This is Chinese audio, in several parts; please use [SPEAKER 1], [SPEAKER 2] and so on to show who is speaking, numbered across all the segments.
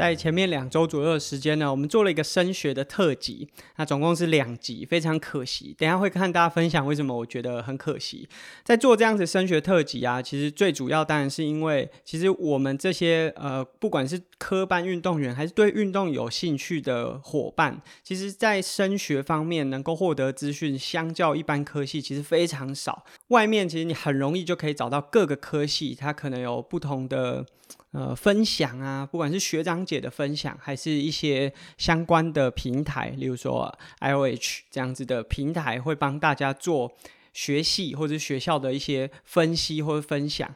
[SPEAKER 1] 在前面两周左右的时间呢，我们做了一个升学的特辑，那总共是两集，非常可惜。等下会跟大家分享为什么我觉得很可惜。在做这样子升学特辑啊，其实最主要当然是因为，其实我们这些呃，不管是科班运动员还是对运动有兴趣的伙伴，其实在升学方面能够获得资讯，相较一般科系其实非常少。外面其实你很容易就可以找到各个科系，它可能有不同的。呃，分享啊，不管是学长姐的分享，还是一些相关的平台，例如说 IOH 这样子的平台，会帮大家做学系或者学校的一些分析或者分享。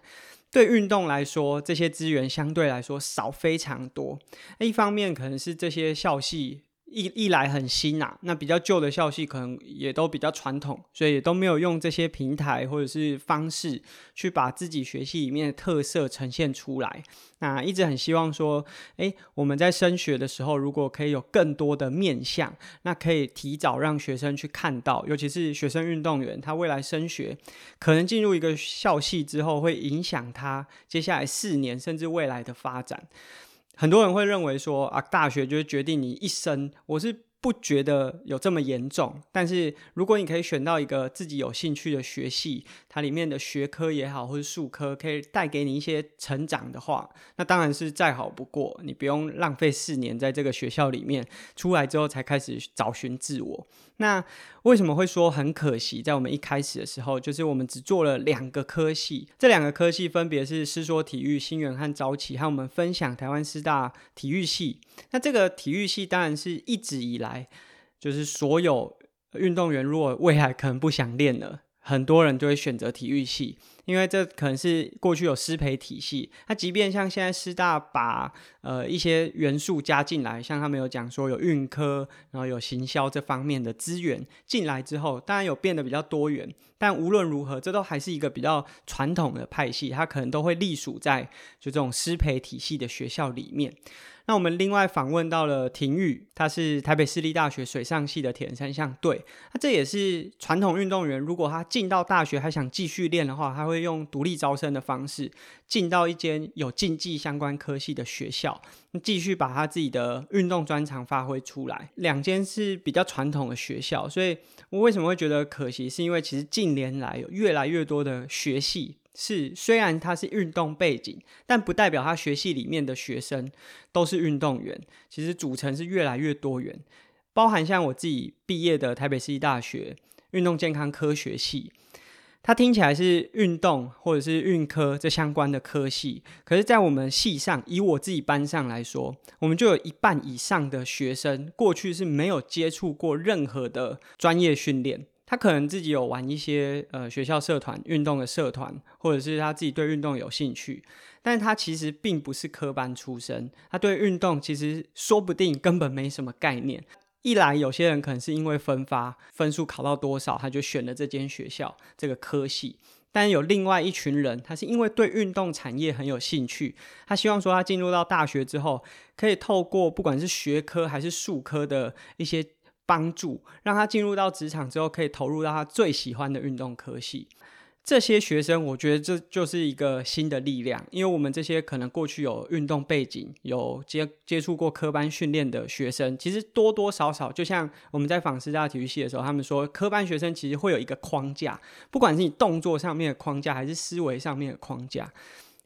[SPEAKER 1] 对运动来说，这些资源相对来说少非常多。一方面可能是这些校系。一一来很新呐、啊，那比较旧的校系可能也都比较传统，所以也都没有用这些平台或者是方式去把自己学系里面的特色呈现出来。那一直很希望说，诶，我们在升学的时候，如果可以有更多的面向，那可以提早让学生去看到，尤其是学生运动员，他未来升学可能进入一个校系之后，会影响他接下来四年甚至未来的发展。很多人会认为说啊，大学就是决定你一生。我是不觉得有这么严重，但是如果你可以选到一个自己有兴趣的学系，它里面的学科也好，或是术科可以带给你一些成长的话，那当然是再好不过。你不用浪费四年在这个学校里面，出来之后才开始找寻自我。那为什么会说很可惜？在我们一开始的时候，就是我们只做了两个科系，这两个科系分别是师说体育、新源和朝起，和我们分享台湾师大体育系。那这个体育系当然是一直以来，就是所有运动员如果未来可能不想练了，很多人就会选择体育系。因为这可能是过去有师培体系，那即便像现在师大把呃一些元素加进来，像他们有讲说有运科，然后有行销这方面的资源进来之后，当然有变得比较多元，但无论如何，这都还是一个比较传统的派系，它可能都会隶属在就这种师培体系的学校里面。那我们另外访问到了廷宇，他是台北市立大学水上系的铁人三项队。那这也是传统运动员，如果他进到大学还想继续练的话，他会用独立招生的方式进到一间有竞技相关科系的学校，继续把他自己的运动专长发挥出来。两间是比较传统的学校，所以我为什么会觉得可惜？是因为其实近年来有越来越多的学系。是，虽然他是运动背景，但不代表他学系里面的学生都是运动员。其实组成是越来越多元，包含像我自己毕业的台北市立大学运动健康科学系，它听起来是运动或者是运科这相关的科系，可是，在我们系上，以我自己班上来说，我们就有一半以上的学生过去是没有接触过任何的专业训练。他可能自己有玩一些呃学校社团运动的社团，或者是他自己对运动有兴趣，但是他其实并不是科班出身，他对运动其实说不定根本没什么概念。一来有些人可能是因为分发分数考到多少，他就选了这间学校这个科系，但有另外一群人，他是因为对运动产业很有兴趣，他希望说他进入到大学之后，可以透过不管是学科还是术科的一些。帮助让他进入到职场之后，可以投入到他最喜欢的运动科系。这些学生，我觉得这就是一个新的力量，因为我们这些可能过去有运动背景、有接接触过科班训练的学生，其实多多少少，就像我们在访师大体育系的时候，他们说，科班学生其实会有一个框架，不管是你动作上面的框架，还是思维上面的框架。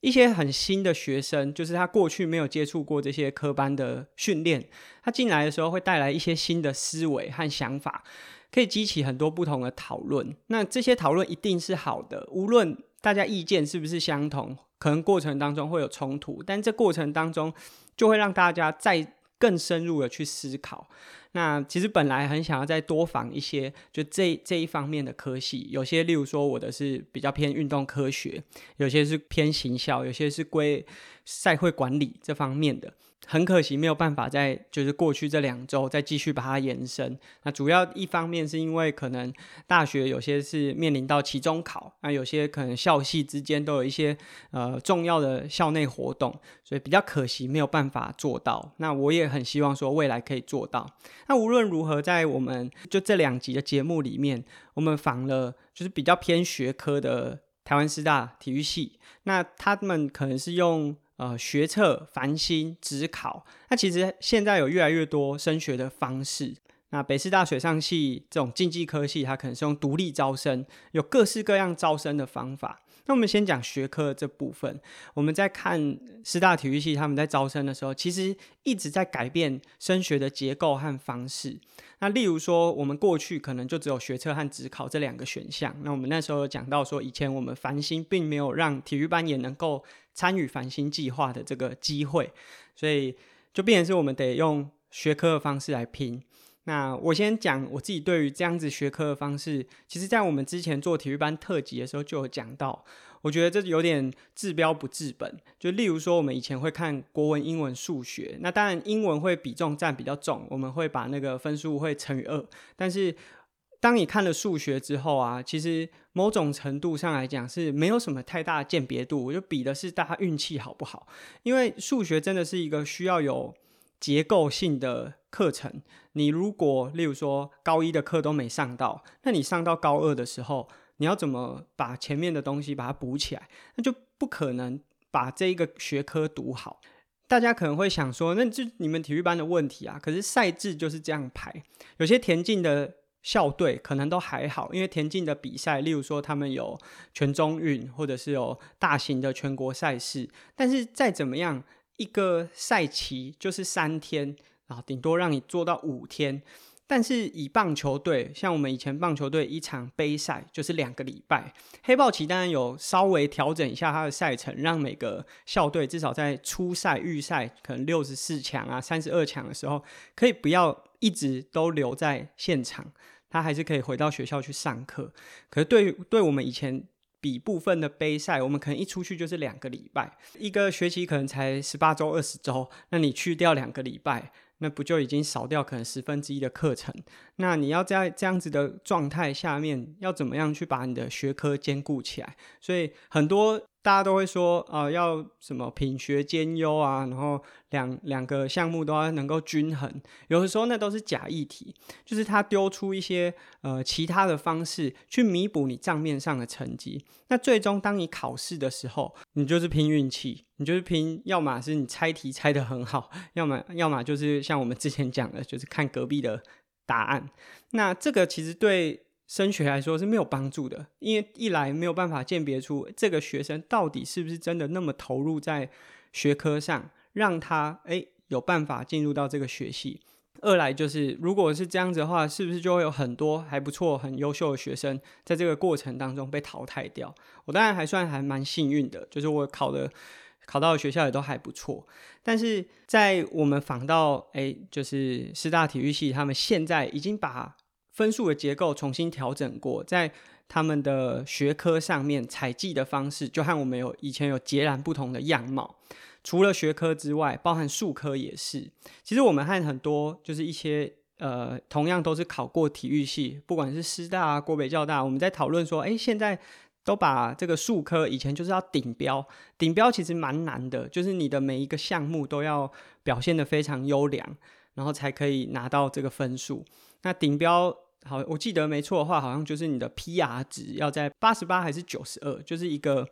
[SPEAKER 1] 一些很新的学生，就是他过去没有接触过这些科班的训练，他进来的时候会带来一些新的思维和想法，可以激起很多不同的讨论。那这些讨论一定是好的，无论大家意见是不是相同，可能过程当中会有冲突，但这过程当中就会让大家再更深入的去思考。那其实本来很想要再多访一些，就这这一方面的科系，有些例如说我的是比较偏运动科学，有些是偏行销，有些是归赛会管理这方面的。很可惜，没有办法在就是过去这两周再继续把它延伸。那主要一方面是因为可能大学有些是面临到期中考，那有些可能校系之间都有一些呃重要的校内活动，所以比较可惜没有办法做到。那我也很希望说未来可以做到。那无论如何，在我们就这两集的节目里面，我们访了就是比较偏学科的台湾师大体育系，那他们可能是用。呃，学测、繁星、职考，那其实现在有越来越多升学的方式。那北师大水上系这种竞技科系，它可能是用独立招生，有各式各样招生的方法。那我们先讲学科这部分，我们在看师大体育系他们在招生的时候，其实一直在改变升学的结构和方式。那例如说，我们过去可能就只有学测和职考这两个选项。那我们那时候有讲到说，以前我们繁星并没有让体育班也能够参与繁星计划的这个机会，所以就变成是我们得用学科的方式来拼。那我先讲我自己对于这样子学科的方式，其实在我们之前做体育班特辑的时候就有讲到，我觉得这有点治标不治本。就例如说，我们以前会看国文、英文、数学，那当然英文会比重占比较重，我们会把那个分数会乘以二。但是当你看了数学之后啊，其实某种程度上来讲是没有什么太大的鉴别度，我就比的是大家运气好不好。因为数学真的是一个需要有结构性的课程，你如果例如说高一的课都没上到，那你上到高二的时候，你要怎么把前面的东西把它补起来？那就不可能把这一个学科读好。大家可能会想说，那就你们体育班的问题啊。可是赛制就是这样排，有些田径的校队可能都还好，因为田径的比赛，例如说他们有全中运，或者是有大型的全国赛事，但是再怎么样。一个赛期就是三天，然后顶多让你做到五天。但是以棒球队，像我们以前棒球队一场杯赛就是两个礼拜。黑豹旗当然有稍微调整一下它的赛程，让每个校队至少在初赛、预赛可能六十四强啊、三十二强的时候，可以不要一直都留在现场，他还是可以回到学校去上课。可是对对我们以前。比部分的杯赛，我们可能一出去就是两个礼拜，一个学期可能才十八周、二十周，那你去掉两个礼拜，那不就已经少掉可能十分之一的课程？那你要在这样子的状态下面，要怎么样去把你的学科兼顾起来？所以很多。大家都会说，呃，要什么品学兼优啊，然后两两个项目都要能够均衡。有的时候那都是假议题，就是他丢出一些呃其他的方式去弥补你账面上的成绩。那最终当你考试的时候，你就是拼运气，你就是拼，要么是你猜题猜得很好，要么要么就是像我们之前讲的，就是看隔壁的答案。那这个其实对。升学来说是没有帮助的，因为一来没有办法鉴别出这个学生到底是不是真的那么投入在学科上，让他诶有办法进入到这个学系；二来就是如果是这样子的话，是不是就会有很多还不错、很优秀的学生在这个过程当中被淘汰掉？我当然还算还蛮幸运的，就是我考的考到的学校也都还不错，但是在我们访到诶，就是师大体育系，他们现在已经把。分数的结构重新调整过，在他们的学科上面采计的方式，就和我们有以前有截然不同的样貌。除了学科之外，包含术科也是。其实我们和很多就是一些呃，同样都是考过体育系，不管是师大啊、国北教大，我们在讨论说，诶，现在都把这个术科以前就是要顶标，顶标其实蛮难的，就是你的每一个项目都要表现得非常优良，然后才可以拿到这个分数。那顶标。好，我记得没错的话，好像就是你的 PR 值要在八十八还是九十二，就是一个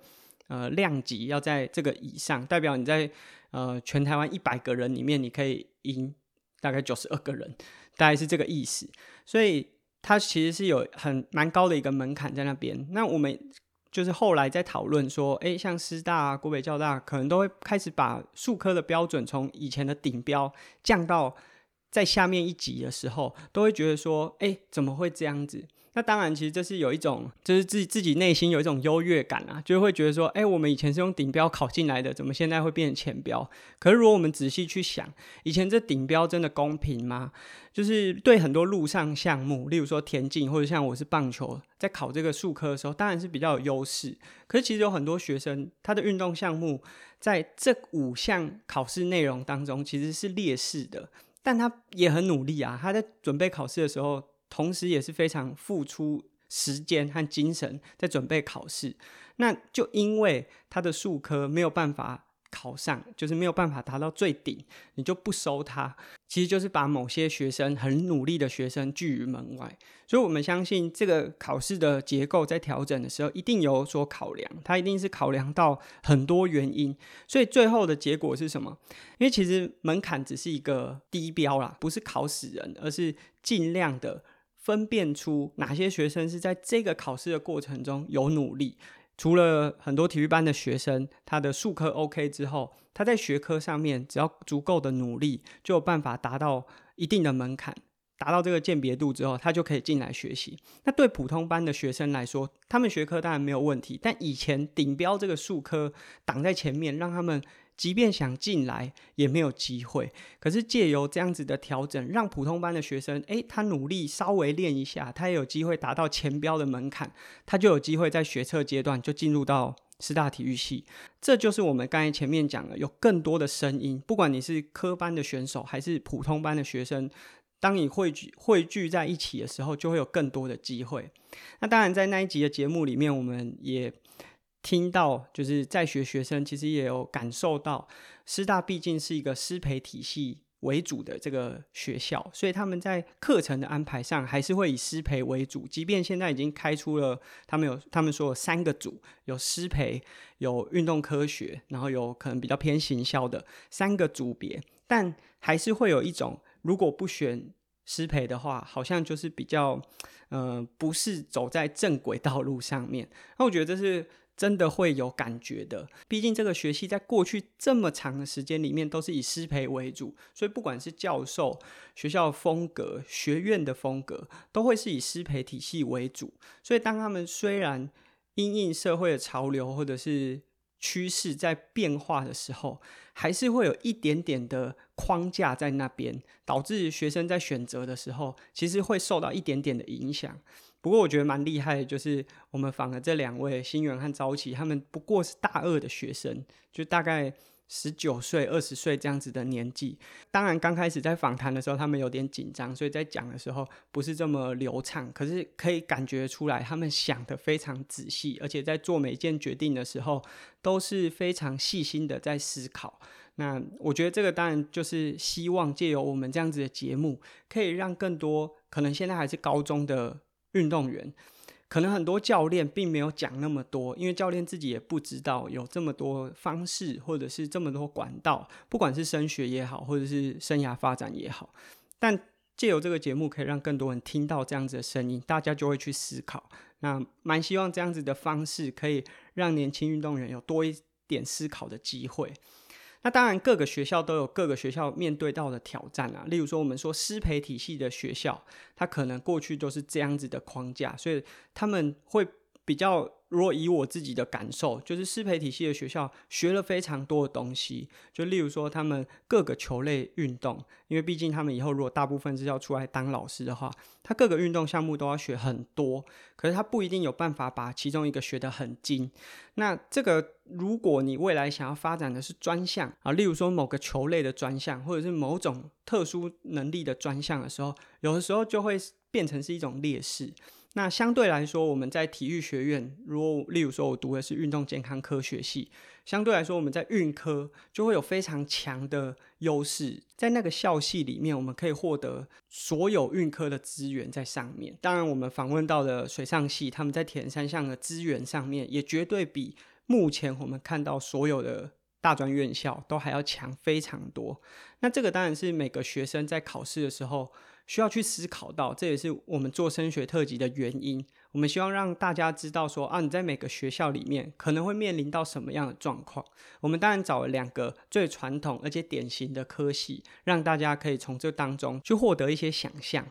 [SPEAKER 1] 呃量级要在这个以上，代表你在呃全台湾一百个人里面，你可以赢大概九十二个人，大概是这个意思。所以它其实是有很蛮高的一个门槛在那边。那我们就是后来在讨论说，哎，像师大啊、国北教大，可能都会开始把数科的标准从以前的顶标降到。在下面一级的时候，都会觉得说，哎，怎么会这样子？那当然，其实这是有一种，就是自己自己内心有一种优越感啊，就会觉得说，哎，我们以前是用顶标考进来的，怎么现在会变成前标？可是如果我们仔细去想，以前这顶标真的公平吗？就是对很多陆上项目，例如说田径或者像我是棒球，在考这个术科的时候，当然是比较有优势。可是其实有很多学生，他的运动项目在这五项考试内容当中其实是劣势的，但他也很努力啊，他在准备考试的时候。同时也是非常付出时间和精神在准备考试，那就因为他的数科没有办法考上，就是没有办法达到最顶，你就不收他，其实就是把某些学生很努力的学生拒于门外。所以，我们相信这个考试的结构在调整的时候，一定有所考量，它一定是考量到很多原因。所以，最后的结果是什么？因为其实门槛只是一个低标啦，不是考死人，而是尽量的。分辨出哪些学生是在这个考试的过程中有努力，除了很多体育班的学生，他的数科 OK 之后，他在学科上面只要足够的努力，就有办法达到一定的门槛，达到这个鉴别度之后，他就可以进来学习。那对普通班的学生来说，他们学科当然没有问题，但以前顶标这个数科挡在前面，让他们。即便想进来也没有机会，可是借由这样子的调整，让普通班的学生，诶，他努力稍微练一下，他也有机会达到前标的门槛，他就有机会在学测阶段就进入到师大体育系。这就是我们刚才前面讲的，有更多的声音，不管你是科班的选手还是普通班的学生，当你汇聚汇聚在一起的时候，就会有更多的机会。那当然，在那一集的节目里面，我们也。听到就是在学学生，其实也有感受到，师大毕竟是一个师培体系为主的这个学校，所以他们在课程的安排上还是会以师培为主。即便现在已经开出了，他们有他们说有三个组，有师培，有运动科学，然后有可能比较偏行销的三个组别，但还是会有一种，如果不选师培的话，好像就是比较，呃，不是走在正轨道路上面。那我觉得这是。真的会有感觉的，毕竟这个学系在过去这么长的时间里面都是以师培为主，所以不管是教授、学校风格、学院的风格，都会是以师培体系为主。所以当他们虽然因应社会的潮流或者是趋势在变化的时候，还是会有一点点的框架在那边，导致学生在选择的时候，其实会受到一点点的影响。不过我觉得蛮厉害，就是我们访的这两位新元和朝期，他们不过是大二的学生，就大概十九岁、二十岁这样子的年纪。当然刚开始在访谈的时候，他们有点紧张，所以在讲的时候不是这么流畅。可是可以感觉出来，他们想得非常仔细，而且在做每一件决定的时候都是非常细心的在思考。那我觉得这个当然就是希望借由我们这样子的节目，可以让更多可能现在还是高中的。运动员可能很多教练并没有讲那么多，因为教练自己也不知道有这么多方式，或者是这么多管道，不管是升学也好，或者是生涯发展也好。但借由这个节目，可以让更多人听到这样子的声音，大家就会去思考。那蛮希望这样子的方式，可以让年轻运动员有多一点思考的机会。那当然，各个学校都有各个学校面对到的挑战啊。例如说，我们说师培体系的学校，它可能过去都是这样子的框架，所以他们会比较。如果以我自己的感受，就是师培体系的学校学了非常多的东西。就例如说，他们各个球类运动，因为毕竟他们以后如果大部分是要出来当老师的话，他各个运动项目都要学很多。可是他不一定有办法把其中一个学得很精。那这个，如果你未来想要发展的是专项啊，例如说某个球类的专项，或者是某种特殊能力的专项的时候，有的时候就会变成是一种劣势。那相对来说，我们在体育学院，如果例如说我读的是运动健康科学系，相对来说我们在运科就会有非常强的优势，在那个校系里面，我们可以获得所有运科的资源在上面。当然，我们访问到的水上系，他们在铁人三项的资源上面，也绝对比目前我们看到所有的。大专院校都还要强非常多。那这个当然是每个学生在考试的时候需要去思考到，这也是我们做升学特辑的原因。我们希望让大家知道说啊，你在每个学校里面可能会面临到什么样的状况。我们当然找了两个最传统而且典型的科系，让大家可以从这当中去获得一些想象。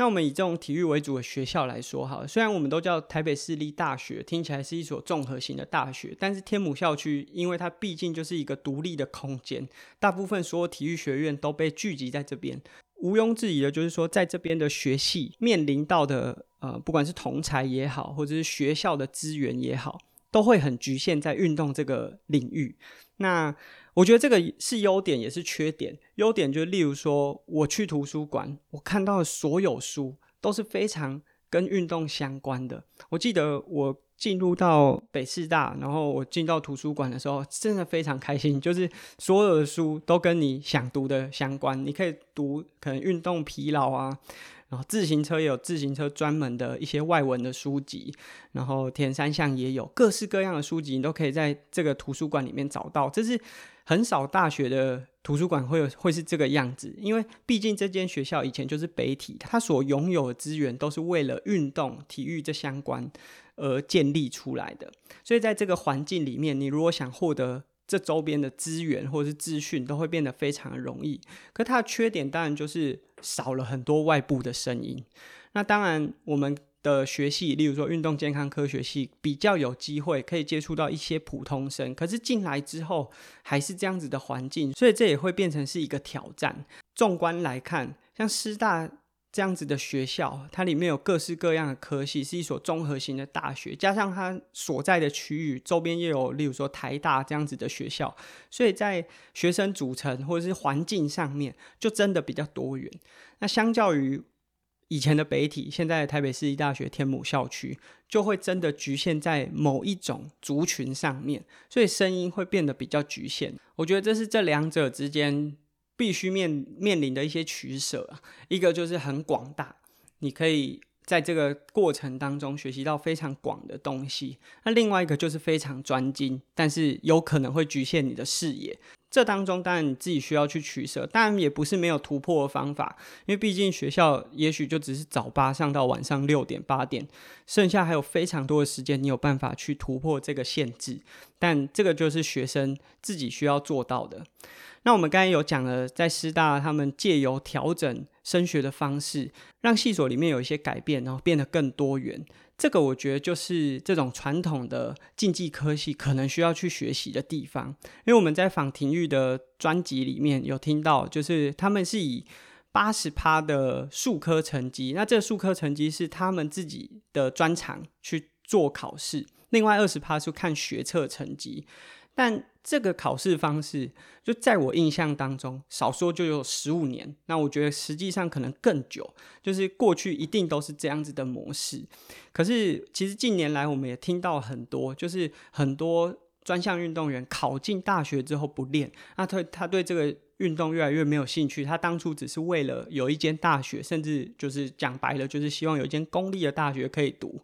[SPEAKER 1] 那我们以这种体育为主的学校来说，哈，虽然我们都叫台北市立大学，听起来是一所综合型的大学，但是天母校区，因为它毕竟就是一个独立的空间，大部分所有体育学院都被聚集在这边。毋庸置疑的，就是说，在这边的学系面临到的，呃，不管是同才也好，或者是学校的资源也好，都会很局限在运动这个领域。那我觉得这个是优点，也是缺点。优点就，例如说，我去图书馆，我看到的所有书都是非常跟运动相关的。我记得我。进入到北师大，然后我进到图书馆的时候，真的非常开心。就是所有的书都跟你想读的相关，你可以读可能运动疲劳啊，然后自行车也有自行车专门的一些外文的书籍，然后田三项也有各式各样的书籍，你都可以在这个图书馆里面找到。这是很少大学的图书馆会有会是这个样子，因为毕竟这间学校以前就是北体，它所拥有的资源都是为了运动体育这相关。而建立出来的，所以在这个环境里面，你如果想获得这周边的资源或是资讯，都会变得非常容易。可它的缺点当然就是少了很多外部的声音。那当然，我们的学系，例如说运动健康科学系，比较有机会可以接触到一些普通生。可是进来之后，还是这样子的环境，所以这也会变成是一个挑战。纵观来看，像师大。这样子的学校，它里面有各式各样的科系，是一所综合型的大学，加上它所在的区域周边又有，例如说台大这样子的学校，所以在学生组成或者是环境上面，就真的比较多元。那相较于以前的北体，现在台北市立大学天母校区，就会真的局限在某一种族群上面，所以声音会变得比较局限。我觉得这是这两者之间。必须面面临的一些取舍啊，一个就是很广大，你可以在这个过程当中学习到非常广的东西；那另外一个就是非常专精，但是有可能会局限你的视野。这当中当然你自己需要去取舍，当然也不是没有突破的方法，因为毕竟学校也许就只是早八上到晚上六点八点，剩下还有非常多的时间，你有办法去突破这个限制，但这个就是学生自己需要做到的。那我们刚才有讲了，在师大他们借由调整升学的方式，让系所里面有一些改变，然后变得更多元。这个我觉得就是这种传统的竞技科系可能需要去学习的地方。因为我们在仿体育的专辑里面有听到，就是他们是以八十趴的数科成绩，那这数科成绩是他们自己的专长去做考试，另外二十趴是看学测成绩。但这个考试方式，就在我印象当中，少说就有十五年。那我觉得实际上可能更久，就是过去一定都是这样子的模式。可是其实近年来，我们也听到很多，就是很多专项运动员考进大学之后不练，那他他对这个运动越来越没有兴趣。他当初只是为了有一间大学，甚至就是讲白了，就是希望有一间公立的大学可以读。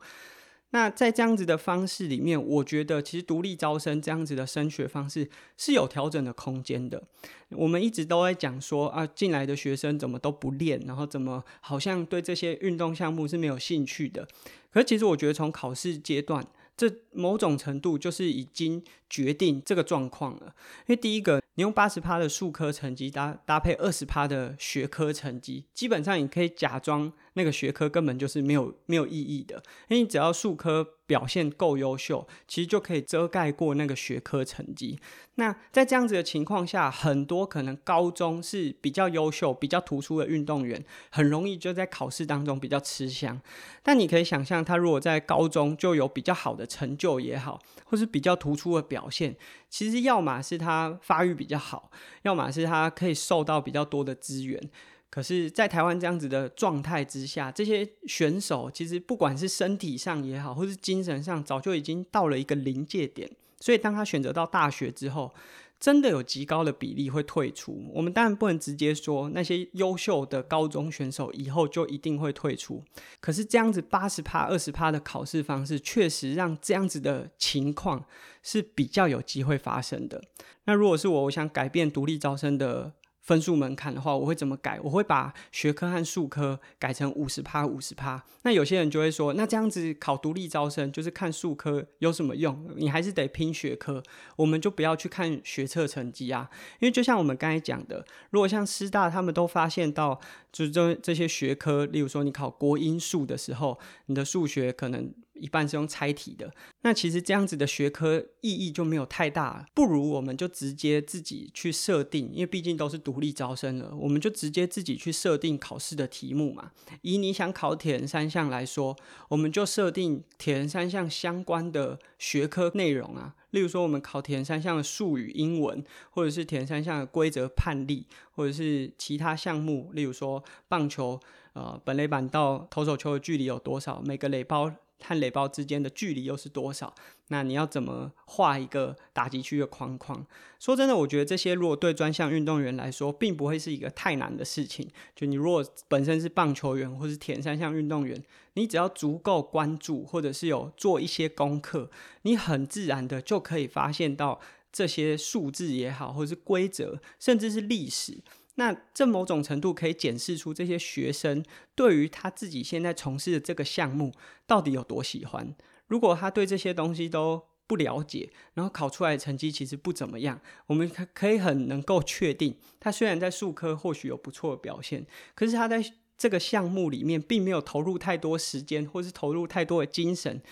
[SPEAKER 1] 那在这样子的方式里面，我觉得其实独立招生这样子的升学方式是有调整的空间的。我们一直都在讲说啊，进来的学生怎么都不练，然后怎么好像对这些运动项目是没有兴趣的。可是其实我觉得从考试阶段，这某种程度就是已经决定这个状况了。因为第一个，你用八十趴的数科成绩搭搭配二十趴的学科成绩，基本上你可以假装。那个学科根本就是没有没有意义的，因为你只要数科表现够优秀，其实就可以遮盖过那个学科成绩。那在这样子的情况下，很多可能高中是比较优秀、比较突出的运动员，很容易就在考试当中比较吃香。但你可以想象，他如果在高中就有比较好的成就也好，或是比较突出的表现，其实要么是他发育比较好，要么是他可以受到比较多的资源。可是，在台湾这样子的状态之下，这些选手其实不管是身体上也好，或是精神上，早就已经到了一个临界点。所以，当他选择到大学之后，真的有极高的比例会退出。我们当然不能直接说那些优秀的高中选手以后就一定会退出，可是这样子八十趴、二十趴的考试方式，确实让这样子的情况是比较有机会发生的。那如果是我，我想改变独立招生的。分数门槛的话，我会怎么改？我会把学科和数科改成五十趴、五十趴。那有些人就会说，那这样子考独立招生就是看数科有什么用？你还是得拼学科，我们就不要去看学测成绩啊。因为就像我们刚才讲的，如果像师大他们都发现到，就是这这些学科，例如说你考国英数的时候，你的数学可能。一半是用猜题的，那其实这样子的学科意义就没有太大，不如我们就直接自己去设定，因为毕竟都是独立招生了，我们就直接自己去设定考试的题目嘛。以你想考铁人三项来说，我们就设定铁人三项相关的学科内容啊，例如说我们考铁人三项的术语、英文，或者是铁人三项的规则判例，或者是其他项目，例如说棒球，呃，本垒板到投手球的距离有多少，每个垒包。和垒包之间的距离又是多少？那你要怎么画一个打击区的框框？说真的，我觉得这些如果对专项运动员来说，并不会是一个太难的事情。就你如果本身是棒球员或是铁三项运动员，你只要足够关注，或者是有做一些功课，你很自然的就可以发现到这些数字也好，或者是规则，甚至是历史。那这某种程度可以检视出这些学生对于他自己现在从事的这个项目到底有多喜欢。如果他对这些东西都不了解，然后考出来的成绩其实不怎么样，我们可可以很能够确定，他虽然在数科或许有不错的表现，可是他在这个项目里面并没有投入太多时间，或是投入太多的精神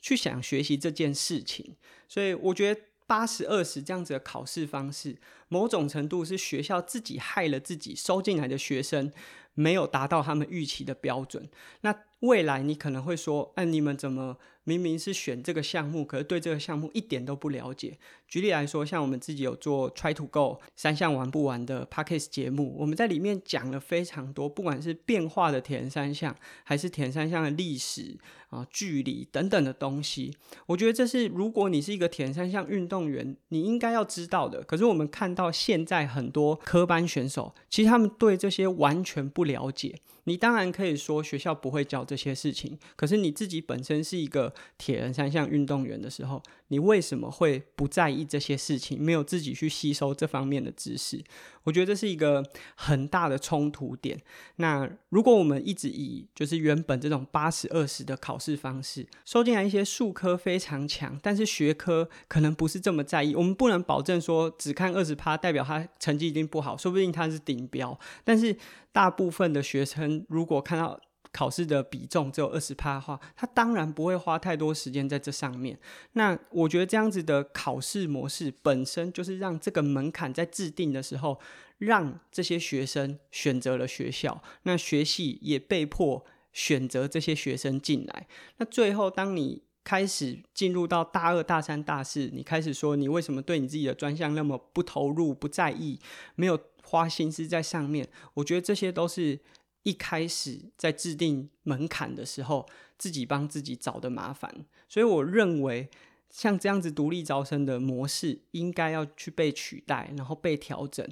[SPEAKER 1] 去想学习这件事情。所以我觉得。八十二十这样子的考试方式，某种程度是学校自己害了自己，收进来的学生没有达到他们预期的标准。那未来你可能会说，哎，你们怎么？明明是选这个项目，可是对这个项目一点都不了解。举例来说，像我们自己有做 Try to Go 三项玩不完的 Podcast 节目，我们在里面讲了非常多，不管是变化的铁人三项，还是铁人三项的历史啊、距离等等的东西。我觉得这是如果你是一个铁人三项运动员，你应该要知道的。可是我们看到现在很多科班选手，其实他们对这些完全不了解。你当然可以说学校不会教这些事情，可是你自己本身是一个铁人三项运动员的时候，你为什么会不在意这些事情？没有自己去吸收这方面的知识？我觉得这是一个很大的冲突点。那如果我们一直以就是原本这种八十二十的考试方式，收进来一些数科非常强，但是学科可能不是这么在意，我们不能保证说只看二十趴代表他成绩一定不好，说不定他是顶标，但是。大部分的学生如果看到考试的比重只有二十趴的话，他当然不会花太多时间在这上面。那我觉得这样子的考试模式本身就是让这个门槛在制定的时候，让这些学生选择了学校，那学系也被迫选择这些学生进来。那最后，当你开始进入到大二、大三、大四，你开始说你为什么对你自己的专项那么不投入、不在意，没有。花心思在上面，我觉得这些都是一开始在制定门槛的时候自己帮自己找的麻烦。所以我认为，像这样子独立招生的模式应该要去被取代，然后被调整。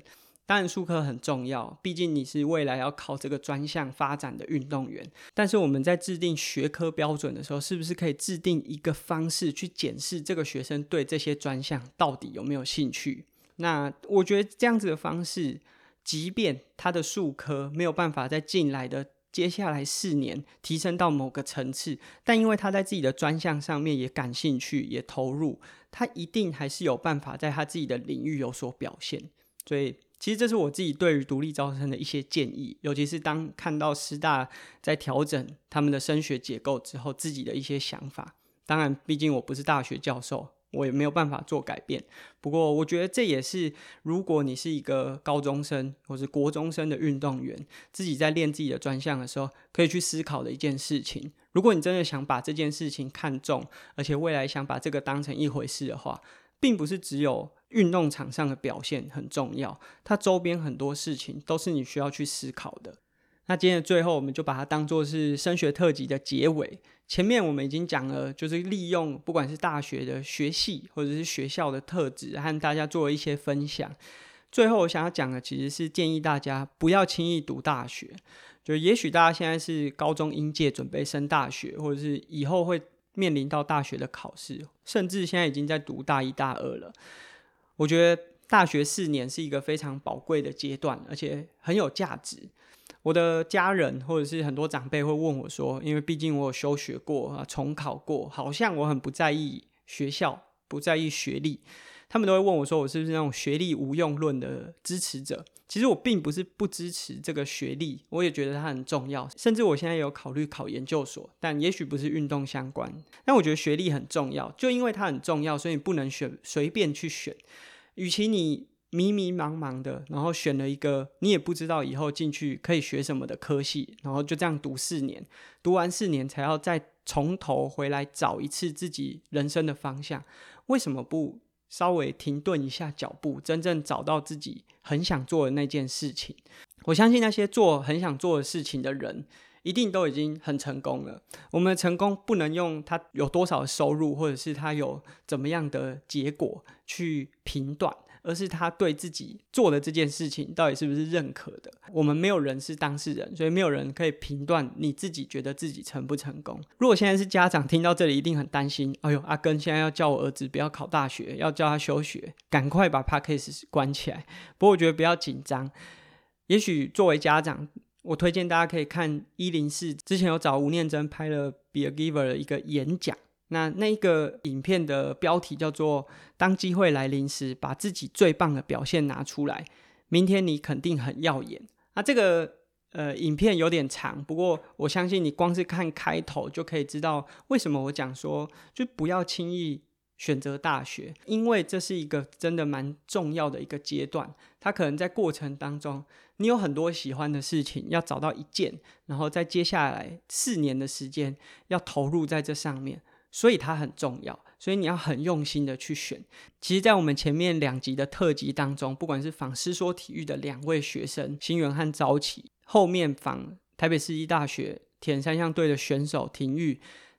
[SPEAKER 1] 当然，术科很重要，毕竟你是未来要考这个专项发展的运动员。但是我们在制定学科标准的时候，是不是可以制定一个方式去检视这个学生对这些专项到底有没有兴趣？那我觉得这样子的方式，即便他的数科没有办法在进来的接下来四年提升到某个层次，但因为他在自己的专项上面也感兴趣，也投入，他一定还是有办法在他自己的领域有所表现。所以，其实这是我自己对于独立招生的一些建议，尤其是当看到师大在调整他们的升学结构之后，自己的一些想法。当然，毕竟我不是大学教授。我也没有办法做改变，不过我觉得这也是，如果你是一个高中生或是国中生的运动员，自己在练自己的专项的时候，可以去思考的一件事情。如果你真的想把这件事情看重，而且未来想把这个当成一回事的话，并不是只有运动场上的表现很重要，它周边很多事情都是你需要去思考的。那今天的最后，我们就把它当做是升学特辑的结尾。前面我们已经讲了，就是利用不管是大学的学系或者是学校的特质，和大家做一些分享。最后我想要讲的，其实是建议大家不要轻易读大学。就也许大家现在是高中应届，准备升大学，或者是以后会面临到大学的考试，甚至现在已经在读大一、大二了。我觉得大学四年是一个非常宝贵的阶段，而且很有价值。我的家人或者是很多长辈会问我说：“因为毕竟我有休学过啊，重考过，好像我很不在意学校，不在意学历。”他们都会问我说：“我是不是那种学历无用论的支持者？”其实我并不是不支持这个学历，我也觉得它很重要，甚至我现在有考虑考研究所，但也许不是运动相关。但我觉得学历很重要，就因为它很重要，所以你不能选随便去选。与其你迷迷茫茫的，然后选了一个你也不知道以后进去可以学什么的科系，然后就这样读四年，读完四年才要再从头回来找一次自己人生的方向，为什么不稍微停顿一下脚步，真正找到自己很想做的那件事情？我相信那些做很想做的事情的人，一定都已经很成功了。我们的成功不能用他有多少收入，或者是他有怎么样的结果去评断。而是他对自己做的这件事情到底是不是认可的？我们没有人是当事人，所以没有人可以评断你自己觉得自己成不成功。如果现在是家长听到这里，一定很担心。哎呦，阿根现在要叫我儿子不要考大学，要叫他休学，赶快把 Podcast 关起来。不过我觉得不要紧张。也许作为家长，我推荐大家可以看一零四之前有找吴念真拍了 Be a Giver 的一个演讲。那那个影片的标题叫做“当机会来临时，把自己最棒的表现拿出来，明天你肯定很耀眼。”那这个呃影片有点长，不过我相信你光是看开头就可以知道为什么我讲说就不要轻易选择大学，因为这是一个真的蛮重要的一个阶段。它可能在过程当中，你有很多喜欢的事情要找到一件，然后在接下来四年的时间要投入在这上面。所以它很重要，所以你要很用心的去选。其实，在我们前面两集的特辑当中，不管是访师说体育的两位学生新源和朝起，后面访台北市立大学铁人三项队的选手廷玉，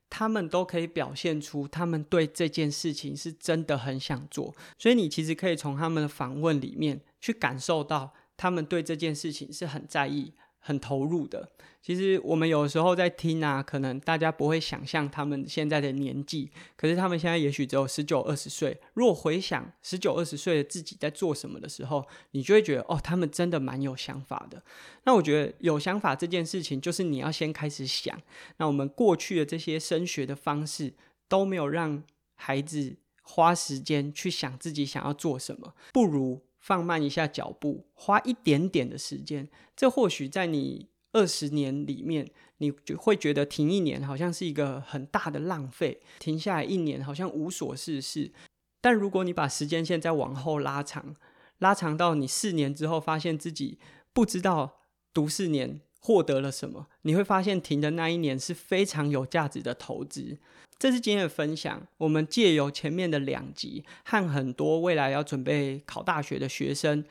[SPEAKER 1] 他们都可以表现出他们对这件事情是真的很想做。所以，你其实可以从他们的访问里面去感受到，他们对这件事情是很在意。很投入的，其实我们有时候在听啊，可能大家不会想象他们现在的年纪，可是他们现在也许只有十九、二十岁。如果回想十九、二十岁的自己在做什么的时候，你就会觉得哦，他们真的蛮有想法的。那我觉得有想法这件事情，就是你要先开始想。那我们过去的这些升学的方式都没有让孩子花时间去想自己想要做什么，不如。放慢一下脚步，花一点点的时间，这或许在你二十年里面，你就会觉得停一年好像是一个很大的浪费，停下来一年好像无所事事。但如果你把时间线再往后拉长，拉长到你四年之后，发现自己不知道读四年获得了什么，你会发现停的那一年是非常有价值的投资。这是今天的分享。我们借由前面的两集，和很多未来要准备考大学的学生，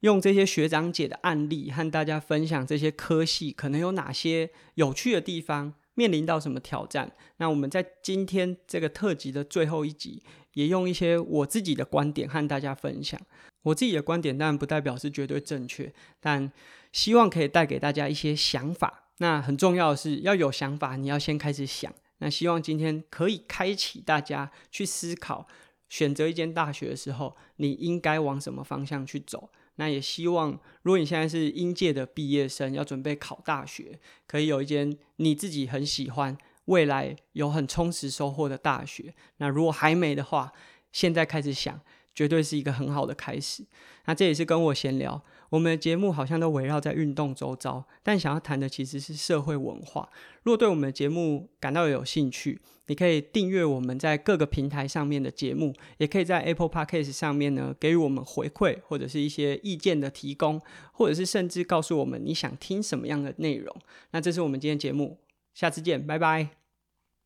[SPEAKER 1] 用这些学长姐的案例，和大家分享这些科系可能有哪些有趣的地方，面临到什么挑战。那我们在今天这个特辑的最后一集，也用一些我自己的观点和大家分享。我自己的观点当然不代表是绝对正确，但希望可以带给大家一些想法。那很重要的是要有想法，你要先开始想。那希望今天可以开启大家去思考，选择一间大学的时候，你应该往什么方向去走。那也希望，如果你现在是应届的毕业生，要准备考大学，可以有一间你自己很喜欢、未来有很充实收获的大学。那如果还没的话，现在开始想，绝对是一个很好的开始。那这也是跟我闲聊。我们的节目好像都围绕在运动周遭，但想要谈的其实是社会文化。如果对我们的节目感到有兴趣，你可以订阅我们在各个平台上面的节目，也可以在 Apple Podcast 上面呢给予我们回馈，或者是一些意见的提供，或者是甚至告诉我们你想听什么样的内容。那这是我们今天节目，下次见，拜拜。